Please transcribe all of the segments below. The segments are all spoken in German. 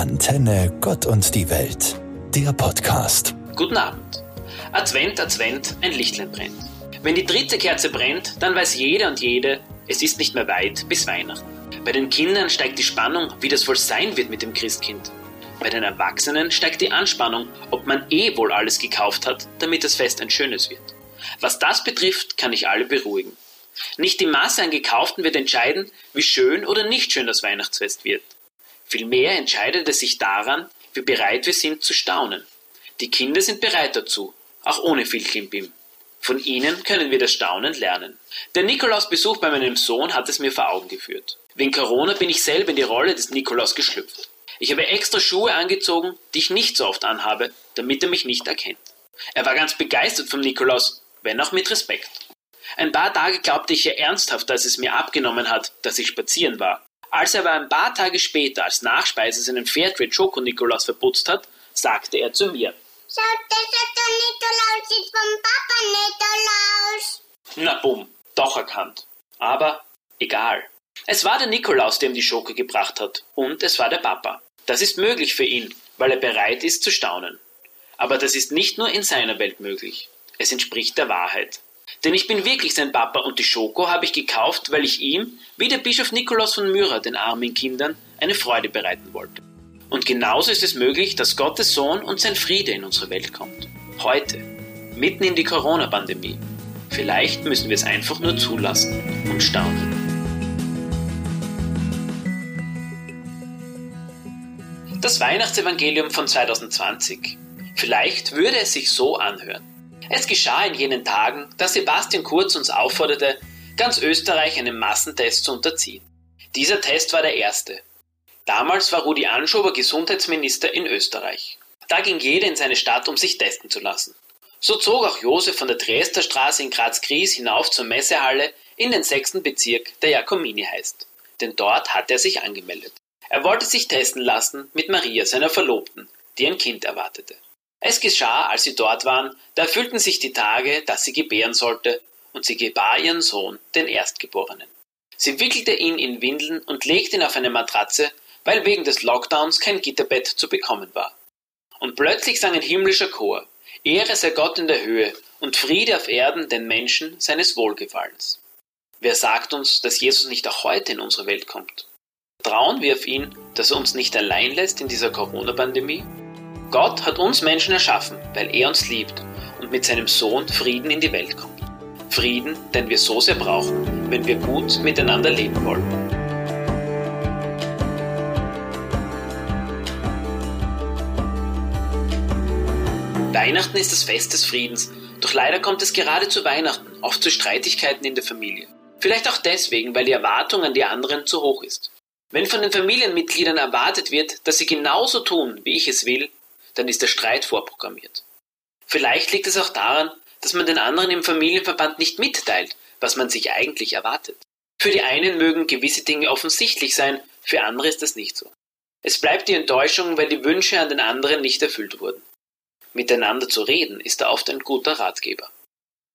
Antenne Gott und die Welt, der Podcast. Guten Abend. Advent, Advent, ein Lichtlein brennt. Wenn die dritte Kerze brennt, dann weiß jeder und jede, es ist nicht mehr weit bis Weihnachten. Bei den Kindern steigt die Spannung, wie das wohl sein wird mit dem Christkind. Bei den Erwachsenen steigt die Anspannung, ob man eh wohl alles gekauft hat, damit das Fest ein schönes wird. Was das betrifft, kann ich alle beruhigen. Nicht die Masse an Gekauften wird entscheiden, wie schön oder nicht schön das Weihnachtsfest wird. Vielmehr entscheidet es sich daran, wie bereit wir sind zu staunen. Die Kinder sind bereit dazu, auch ohne viel Klimbim. Von ihnen können wir das Staunen lernen. Der Nikolausbesuch bei meinem Sohn hat es mir vor Augen geführt. Wegen Corona bin ich selber in die Rolle des Nikolaus geschlüpft. Ich habe extra Schuhe angezogen, die ich nicht so oft anhabe, damit er mich nicht erkennt. Er war ganz begeistert vom Nikolaus, wenn auch mit Respekt. Ein paar Tage glaubte ich ja ernsthaft, dass es mir abgenommen hat, dass ich spazieren war. Als er aber ein paar Tage später als Nachspeise seinen Fairtrade Schoko-Nikolaus verputzt hat, sagte er zu mir. Schau, der Nikolaus ist vom Papa Nikolaus. Na bumm, doch erkannt. Aber egal. Es war der Nikolaus, der ihm die Schoke gebracht hat, und es war der Papa. Das ist möglich für ihn, weil er bereit ist zu staunen. Aber das ist nicht nur in seiner Welt möglich. Es entspricht der Wahrheit. Denn ich bin wirklich sein Papa und die Schoko habe ich gekauft, weil ich ihm, wie der Bischof Nikolaus von Myra, den armen Kindern, eine Freude bereiten wollte. Und genauso ist es möglich, dass Gottes Sohn und sein Friede in unsere Welt kommt. Heute, mitten in die Corona-Pandemie. Vielleicht müssen wir es einfach nur zulassen und staunen. Das Weihnachtsevangelium von 2020. Vielleicht würde es sich so anhören. Es geschah in jenen Tagen, dass Sebastian Kurz uns aufforderte, ganz Österreich einem Massentest zu unterziehen. Dieser Test war der erste. Damals war Rudi Anschober Gesundheitsminister in Österreich. Da ging jeder in seine Stadt, um sich testen zu lassen. So zog auch Josef von der Dresdner Straße in Graz-Gries hinauf zur Messehalle in den sechsten Bezirk, der Jakomini heißt. Denn dort hat er sich angemeldet. Er wollte sich testen lassen mit Maria, seiner Verlobten, die ein Kind erwartete. Es geschah, als sie dort waren, da erfüllten sich die Tage, dass sie gebären sollte, und sie gebar ihren Sohn, den Erstgeborenen. Sie wickelte ihn in Windeln und legte ihn auf eine Matratze, weil wegen des Lockdowns kein Gitterbett zu bekommen war. Und plötzlich sang ein himmlischer Chor, Ehre sei Gott in der Höhe und Friede auf Erden den Menschen seines Wohlgefallens. Wer sagt uns, dass Jesus nicht auch heute in unsere Welt kommt? Trauen wir auf ihn, dass er uns nicht allein lässt in dieser Corona-Pandemie? Gott hat uns Menschen erschaffen, weil er uns liebt und mit seinem Sohn Frieden in die Welt kommt. Frieden, den wir so sehr brauchen, wenn wir gut miteinander leben wollen. Weihnachten ist das Fest des Friedens, doch leider kommt es gerade zu Weihnachten oft zu Streitigkeiten in der Familie. Vielleicht auch deswegen, weil die Erwartung an die anderen zu hoch ist. Wenn von den Familienmitgliedern erwartet wird, dass sie genauso tun, wie ich es will, dann ist der Streit vorprogrammiert. Vielleicht liegt es auch daran, dass man den anderen im Familienverband nicht mitteilt, was man sich eigentlich erwartet. Für die einen mögen gewisse Dinge offensichtlich sein, für andere ist das nicht so. Es bleibt die Enttäuschung, weil die Wünsche an den anderen nicht erfüllt wurden. Miteinander zu reden ist da oft ein guter Ratgeber.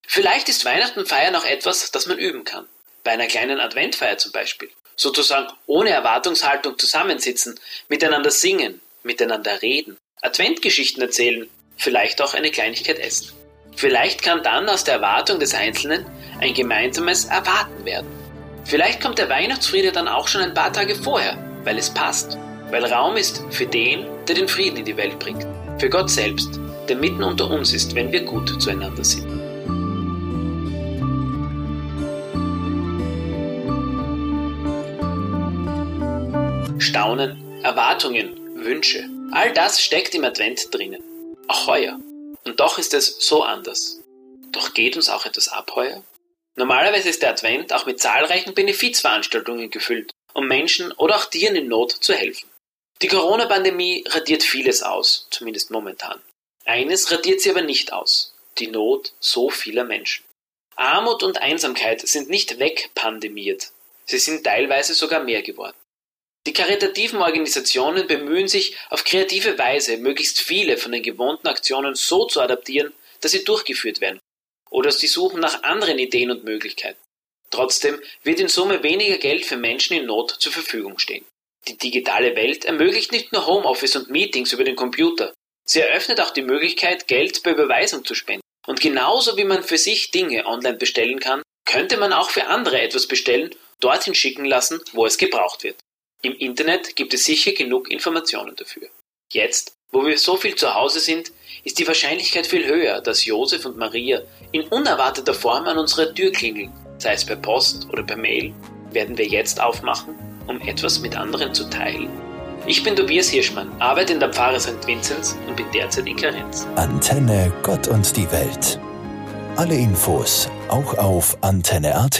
Vielleicht ist Weihnachten feiern auch etwas, das man üben kann. Bei einer kleinen Adventfeier zum Beispiel sozusagen ohne Erwartungshaltung zusammensitzen, miteinander singen, miteinander reden, Adventgeschichten erzählen, vielleicht auch eine Kleinigkeit essen. Vielleicht kann dann aus der Erwartung des Einzelnen ein gemeinsames Erwarten werden. Vielleicht kommt der Weihnachtsfriede dann auch schon ein paar Tage vorher, weil es passt, weil Raum ist für den, der den Frieden in die Welt bringt, für Gott selbst, der mitten unter uns ist, wenn wir gut zueinander sind. Staunen, Erwartungen, Wünsche. All das steckt im Advent drinnen. Auch heuer. Und doch ist es so anders. Doch geht uns auch etwas ab heuer? Normalerweise ist der Advent auch mit zahlreichen Benefizveranstaltungen gefüllt, um Menschen oder auch Tieren in Not zu helfen. Die Corona-Pandemie radiert vieles aus, zumindest momentan. Eines radiert sie aber nicht aus. Die Not so vieler Menschen. Armut und Einsamkeit sind nicht wegpandemiert. Sie sind teilweise sogar mehr geworden. Die karitativen Organisationen bemühen sich auf kreative Weise, möglichst viele von den gewohnten Aktionen so zu adaptieren, dass sie durchgeführt werden. Oder sie suchen nach anderen Ideen und Möglichkeiten. Trotzdem wird in Summe weniger Geld für Menschen in Not zur Verfügung stehen. Die digitale Welt ermöglicht nicht nur Homeoffice und Meetings über den Computer. Sie eröffnet auch die Möglichkeit, Geld per Überweisung zu spenden. Und genauso wie man für sich Dinge online bestellen kann, könnte man auch für andere etwas bestellen, dorthin schicken lassen, wo es gebraucht wird. Im Internet gibt es sicher genug Informationen dafür. Jetzt, wo wir so viel zu Hause sind, ist die Wahrscheinlichkeit viel höher, dass Josef und Maria in unerwarteter Form an unserer Tür klingeln, sei es per Post oder per Mail, werden wir jetzt aufmachen, um etwas mit anderen zu teilen. Ich bin Tobias Hirschmann, arbeite in der Pfarre St. Vinzenz und bin derzeit in Karenz. Antenne Gott und die Welt. Alle Infos auch auf antenne.at.